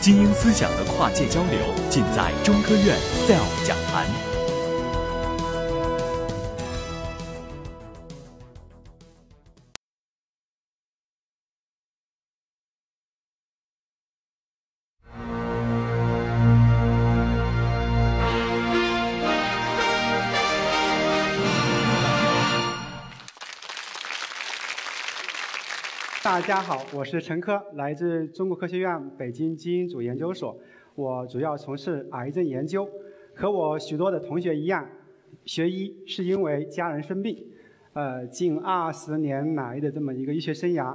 精英思想的跨界交流，尽在中科院 SELF 讲坛。大家好，我是陈科，来自中国科学院北京基因组研究所。我主要从事癌症研究。和我许多的同学一样，学医是因为家人生病。呃，近二十年来的这么一个医学生涯，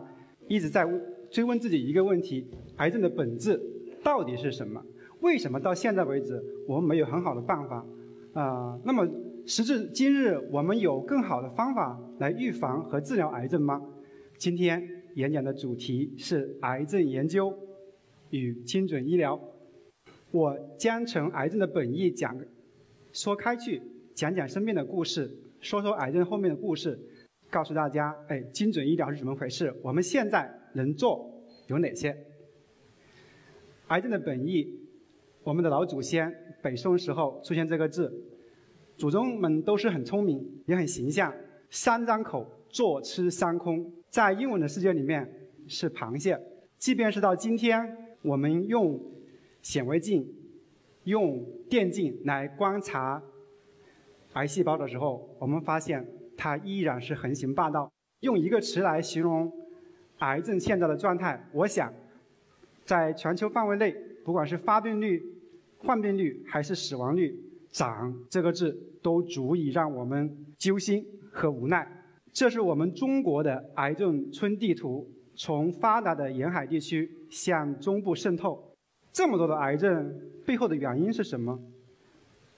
一直在追问自己一个问题：癌症的本质到底是什么？为什么到现在为止我们没有很好的办法？啊，那么时至今日，我们有更好的方法来预防和治疗癌症吗？今天。演讲的主题是癌症研究与精准医疗。我将从癌症的本意讲说开去，讲讲身边的故事，说说癌症后面的故事，告诉大家，哎，精准医疗是怎么回事？我们现在能做有哪些？癌症的本意，我们的老祖先北宋时候出现这个字，祖宗们都是很聪明，也很形象，三张口，坐吃山空。在英文的世界里面是螃蟹，即便是到今天，我们用显微镜、用电镜来观察癌细胞的时候，我们发现它依然是横行霸道。用一个词来形容癌症现在的状态，我想，在全球范围内，不管是发病率、患病率还是死亡率，“涨”这个字都足以让我们揪心和无奈。这是我们中国的癌症村地图，从发达的沿海地区向中部渗透。这么多的癌症背后的原因是什么？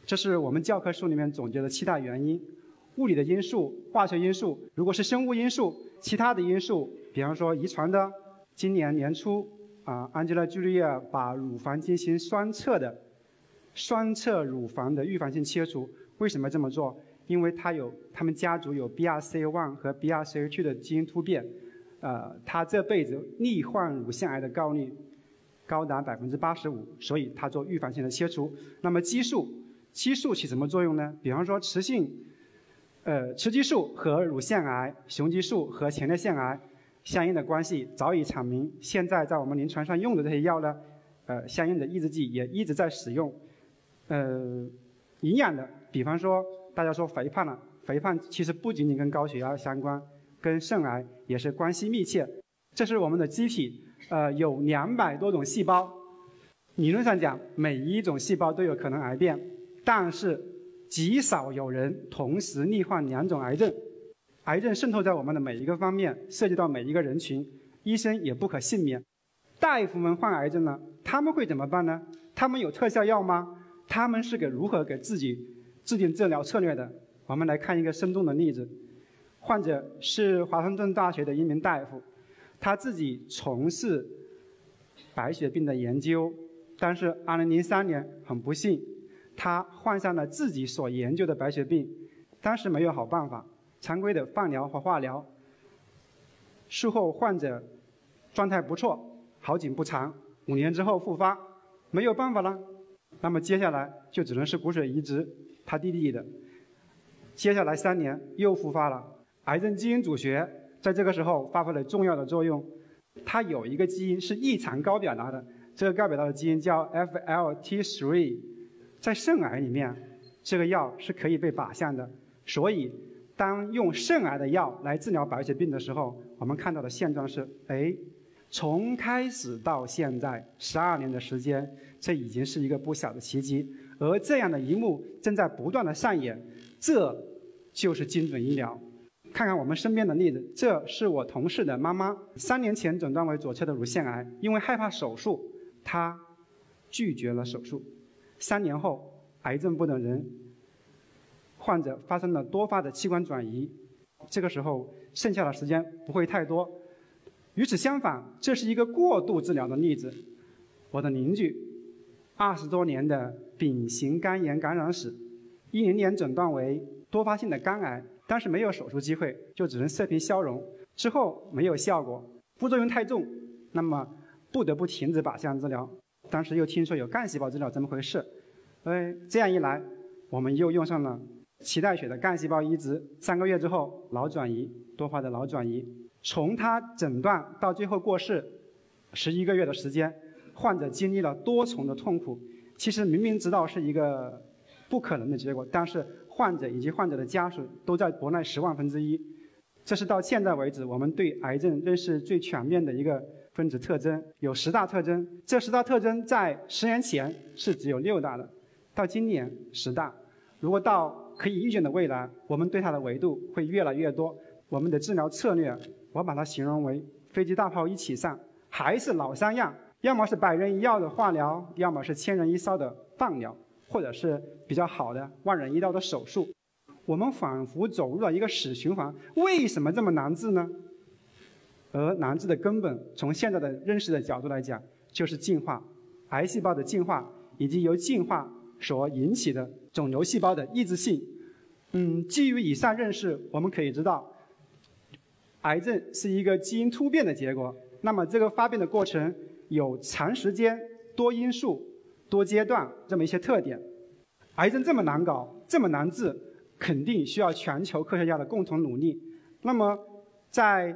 这是我们教科书里面总结的七大原因：物理的因素、化学因素，如果是生物因素，其他的因素，比方说遗传的。今年年初，啊，安吉拉·朱莉亚把乳房进行双侧的双侧乳房的预防性切除。为什么这么做？因为他有，他们家族有 BRCA1 和 BRCA2 的基因突变，呃，他这辈子罹患乳腺癌的概率高达百分之八十五，所以他做预防性的切除。那么激素，激素起什么作用呢？比方说雌性，呃，雌激素和乳腺癌、雄激素和前列腺癌相应的关系早已阐明。现在在我们临床上用的这些药呢，呃，相应的抑制剂也一直在使用。呃，营养的，比方说。大家说肥胖了，肥胖其实不仅仅跟高血压相关，跟肾癌也是关系密切。这是我们的机体，呃，有两百多种细胞，理论上讲，每一种细胞都有可能癌变，但是极少有人同时罹患两种癌症。癌症渗透在我们的每一个方面，涉及到每一个人群，医生也不可幸免。大夫们患癌症了，他们会怎么办呢？他们有特效药吗？他们是给如何给自己？制定治疗策略的，我们来看一个生动的例子。患者是华盛顿大学的一名大夫，他自己从事白血病的研究，但是2003年很不幸，他患上了自己所研究的白血病，当时没有好办法，常规的放疗和化疗。术后患者状态不错，好景不长，五年之后复发，没有办法了，那么接下来就只能是骨髓移植。他弟弟的，接下来三年又复发了。癌症基因组学在这个时候发挥了重要的作用。它有一个基因是异常高表达的，这个高表达的基因叫 FLT3，在肾癌里面，这个药是可以被靶向的。所以，当用肾癌的药来治疗白血病的时候，我们看到的现状是：哎，从开始到现在十二年的时间，这已经是一个不小的奇迹。而这样的一幕正在不断的上演，这就是精准医疗。看看我们身边的例子，这是我同事的妈妈，三年前诊断为左侧的乳腺癌，因为害怕手术，她拒绝了手术。三年后，癌症不等人，患者发生了多发的器官转移，这个时候剩下的时间不会太多。与此相反，这是一个过度治疗的例子。我的邻居，二十多年的。丙型肝炎感染史，一零年诊断为多发性的肝癌，当时没有手术机会，就只能射频消融。之后没有效果，副作用太重，那么不得不停止靶向治疗。当时又听说有干细胞治疗怎么回事，哎，这样一来，我们又用上了脐带血的干细胞移植。三个月之后，脑转移，多发的脑转移。从他诊断到最后过世，十一个月的时间，患者经历了多重的痛苦。其实明明知道是一个不可能的结果，但是患者以及患者的家属都在博耐十万分之一。这是到现在为止我们对癌症认识最全面的一个分子特征，有十大特征。这十大特征在十年前是只有六大的，到今年十大。如果到可以预见的未来，我们对它的维度会越来越多。我们的治疗策略，我把它形容为飞机大炮一起上，还是老三样：要么是百人一药的化疗，要么是千人一烧的放疗，或者是比较好的万人一刀的手术。我们仿佛走入了一个死循环。为什么这么难治呢？而难治的根本，从现在的认识的角度来讲，就是进化，癌细胞的进化，以及由进化所引起的肿瘤细胞的抑制性。嗯，基于以上认识，我们可以知道，癌症是一个基因突变的结果。那么，这个发病的过程有长时间、多因素、多阶段这么一些特点。癌症这么难搞，这么难治。肯定需要全球科学家的共同努力。那么，在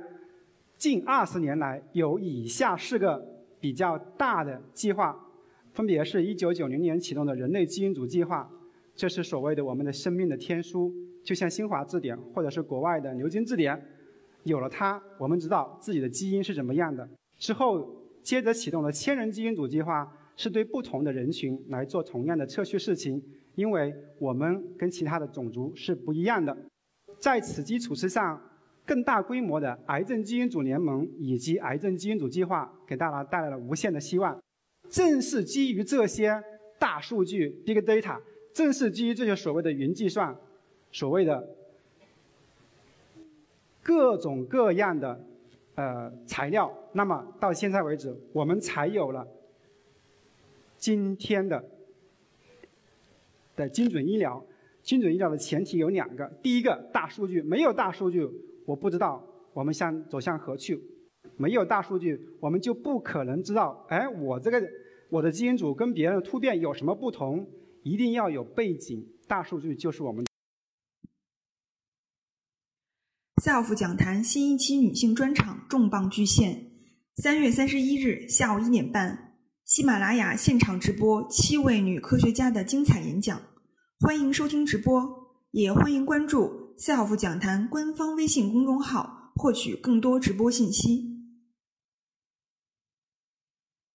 近二十年来，有以下四个比较大的计划，分别是一九九零年启动的人类基因组计划，这是所谓的我们的生命的天书，就像新华字典或者是国外的牛津字典，有了它，我们知道自己的基因是怎么样的。之后，接着启动了千人基因组计划，是对不同的人群来做同样的测序事情。因为我们跟其他的种族是不一样的，在此基础之上，更大规模的癌症基因组联盟以及癌症基因组计划给大家带来了无限的希望。正是基于这些大数据 （big data），正是基于这些所谓的云计算，所谓的各种各样的呃材料，那么到现在为止，我们才有了今天的。的精准医疗，精准医疗的前提有两个：第一个，大数据，没有大数据，我不知道我们向走向何去；没有大数据，我们就不可能知道，哎，我这个我的基因组跟别人的突变有什么不同？一定要有背景，大数据就是我们。SELF 讲坛新一期女性专场重磅巨献，三月三十一日下午一点半，喜马拉雅现场直播七位女科学家的精彩演讲。欢迎收听直播，也欢迎关注 SELF 讲坛官方微信公众号，获取更多直播信息。